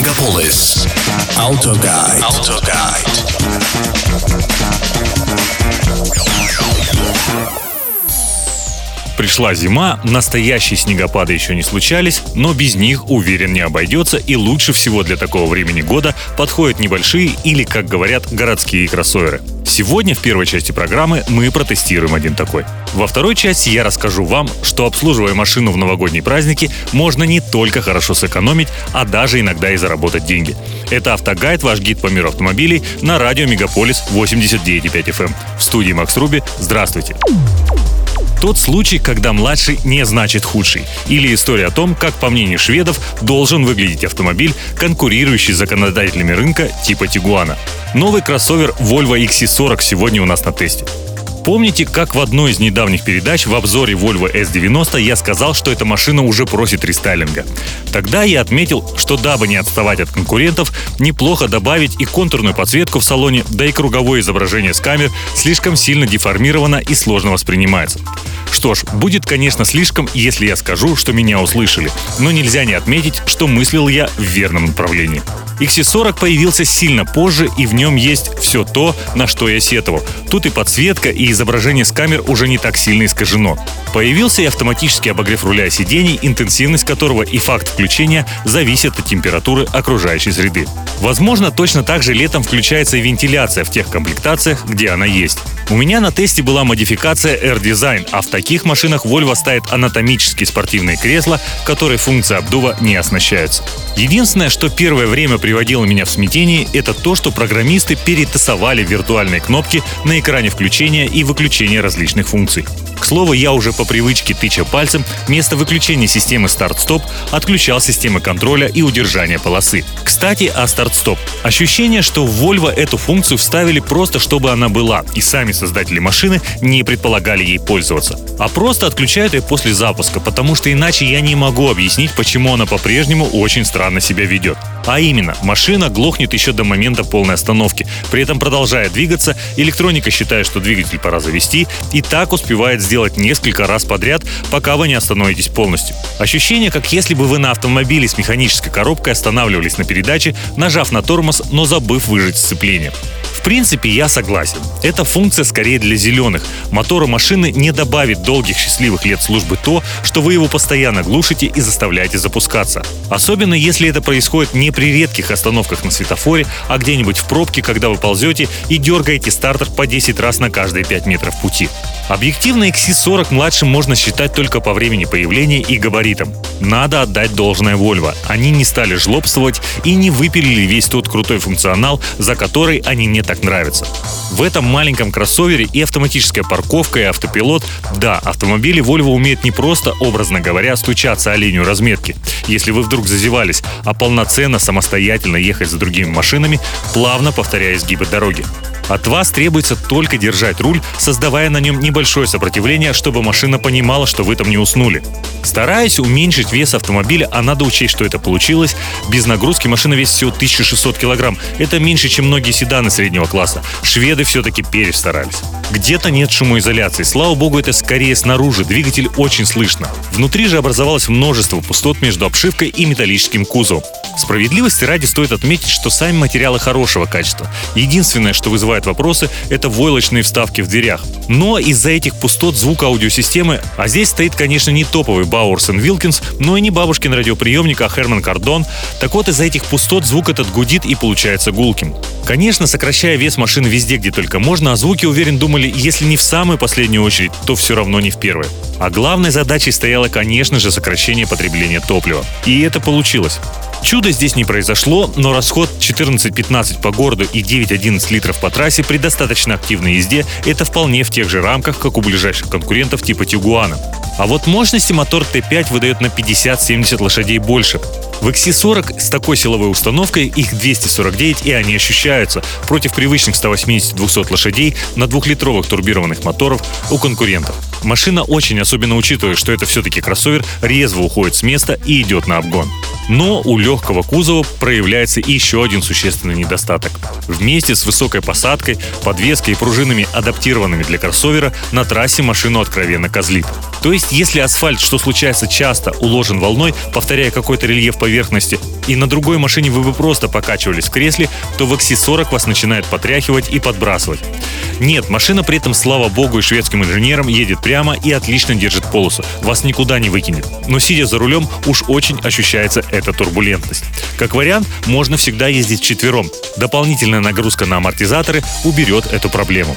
Megapolis. Autoguide. Autoguide. Пришла зима, настоящие снегопады еще не случались, но без них, уверен, не обойдется, и лучше всего для такого времени года подходят небольшие или, как говорят, городские кроссоверы. Сегодня в первой части программы мы протестируем один такой. Во второй части я расскажу вам, что обслуживая машину в новогодние праздники, можно не только хорошо сэкономить, а даже иногда и заработать деньги. Это «Автогайд», ваш гид по миру автомобилей на радио Мегаполис 89.5 FM. Эм. В студии Макс Руби. Здравствуйте. Тот случай, когда младший не значит худший. Или история о том, как, по мнению шведов, должен выглядеть автомобиль, конкурирующий с законодателями рынка типа Тигуана. Новый кроссовер Volvo XC40 сегодня у нас на тесте. Помните, как в одной из недавних передач в обзоре Volvo S90 я сказал, что эта машина уже просит рестайлинга? Тогда я отметил, что дабы не отставать от конкурентов, неплохо добавить и контурную подсветку в салоне, да и круговое изображение с камер слишком сильно деформировано и сложно воспринимается. Что ж, будет, конечно, слишком, если я скажу, что меня услышали, но нельзя не отметить, что мыслил я в верном направлении. XC40 появился сильно позже, и в нем есть все то, на что я сетовал. Тут и подсветка, и изображение с камер уже не так сильно искажено. Появился и автоматический обогрев руля сидений, интенсивность которого и факт включения зависят от температуры окружающей среды. Возможно, точно так же летом включается и вентиляция в тех комплектациях, где она есть. У меня на тесте была модификация Air Design, а в таких машинах Volvo ставит анатомические спортивные кресла, которые функции обдува не оснащаются. Единственное, что первое время приводило меня в смятение, это то, что программисты перетасовали виртуальные кнопки на экране включения и выключения различных функций. К слову, я уже по привычке тыча пальцем вместо выключения системы старт-стоп отключал системы контроля и удержания полосы. Кстати, о старт-стоп. Ощущение, что в Volvo эту функцию вставили просто, чтобы она была, и сами создатели машины не предполагали ей пользоваться. А просто отключают ее после запуска, потому что иначе я не могу объяснить, почему она по-прежнему очень странно себя ведет. А именно, машина глохнет еще до момента полной остановки, при этом продолжая двигаться, электроника считает, что двигатель пора завести, и так успевает сделать несколько раз подряд, пока вы не остановитесь полностью. Ощущение, как если бы вы на автомобиле с механической коробкой останавливались на передаче, нажав на тормоз, но забыв выжать сцепление. В принципе, я согласен. Эта функция скорее для зеленых. Мотору машины не добавит долгих счастливых лет службы то, что вы его постоянно глушите и заставляете запускаться. Особенно если это происходит не при редких остановках на светофоре, а где-нибудь в пробке, когда вы ползете и дергаете стартер по 10 раз на каждые 5 метров пути. Объективно XC40 младшим можно считать только по времени появления и габаритам. Надо отдать должное Volvo. Они не стали жлобствовать и не выпилили весь тот крутой функционал, за который они не так нравятся. В этом маленьком кроссовере и автоматическая парковка, и автопилот. Да, автомобили Volvo умеют не просто, образно говоря, стучаться о линию разметки, если вы вдруг зазевались, а полноценно самостоятельно ехать за другими машинами, плавно повторяя изгибы дороги. От вас требуется только держать руль, создавая на нем небольшое сопротивление, чтобы машина понимала, что вы там не уснули. Стараясь уменьшить вес автомобиля, а надо учесть, что это получилось, без нагрузки машина весит всего 1600 килограмм. Это меньше, чем многие седаны среднего класса. Шведы все-таки перестарались. Где-то нет шумоизоляции. Слава богу, это скорее снаружи. Двигатель очень слышно. Внутри же образовалось множество пустот между обшивкой и металлическим кузовом. Справедливости ради стоит отметить, что сами материалы хорошего качества. Единственное, что вызывает вопросы, это войлочные вставки в дверях. Но из-за этих пустот звук аудиосистемы, а здесь стоит, конечно, не топовый Bowers Wilkins, но и не бабушкин радиоприемник, а Herman Kardon, так вот из-за этих пустот звук этот гудит и получается гулким. Конечно, сокращая вес машины везде, где только можно, о звуке, уверен, думали, если не в самую последнюю очередь, то все равно не в первую. А главной задачей стояло, конечно же, сокращение потребления топлива. И это получилось. Чудо здесь не произошло, но расход 14-15 по городу и 9-11 литров по трассе при достаточно активной езде – это вполне в тех же рамках, как у ближайших конкурентов типа Тигуана. А вот мощности мотор Т5 выдает на 50-70 лошадей больше. В XC40 с такой силовой установкой их 249 и они ощущаются против привычных 180-200 лошадей на двухлитровых турбированных моторов у конкурентов. Машина очень, особенно учитывая, что это все-таки кроссовер, резво уходит с места и идет на обгон. Но у легкого кузова проявляется еще один существенный недостаток. Вместе с высокой посадкой, подвеской и пружинами, адаптированными для кроссовера, на трассе машину откровенно козлит. То есть, если асфальт, что случается часто, уложен волной, повторяя какой-то рельеф поверхности, и на другой машине вы бы просто покачивались в кресле, то в XC40 вас начинает потряхивать и подбрасывать. Нет, машина при этом, слава богу и шведским инженерам, едет прямо и отлично держит полосу. Вас никуда не выкинет. Но сидя за рулем, уж очень ощущается эта турбулентность. Как вариант, можно всегда ездить четвером. Дополнительная нагрузка на амортизаторы уберет эту проблему.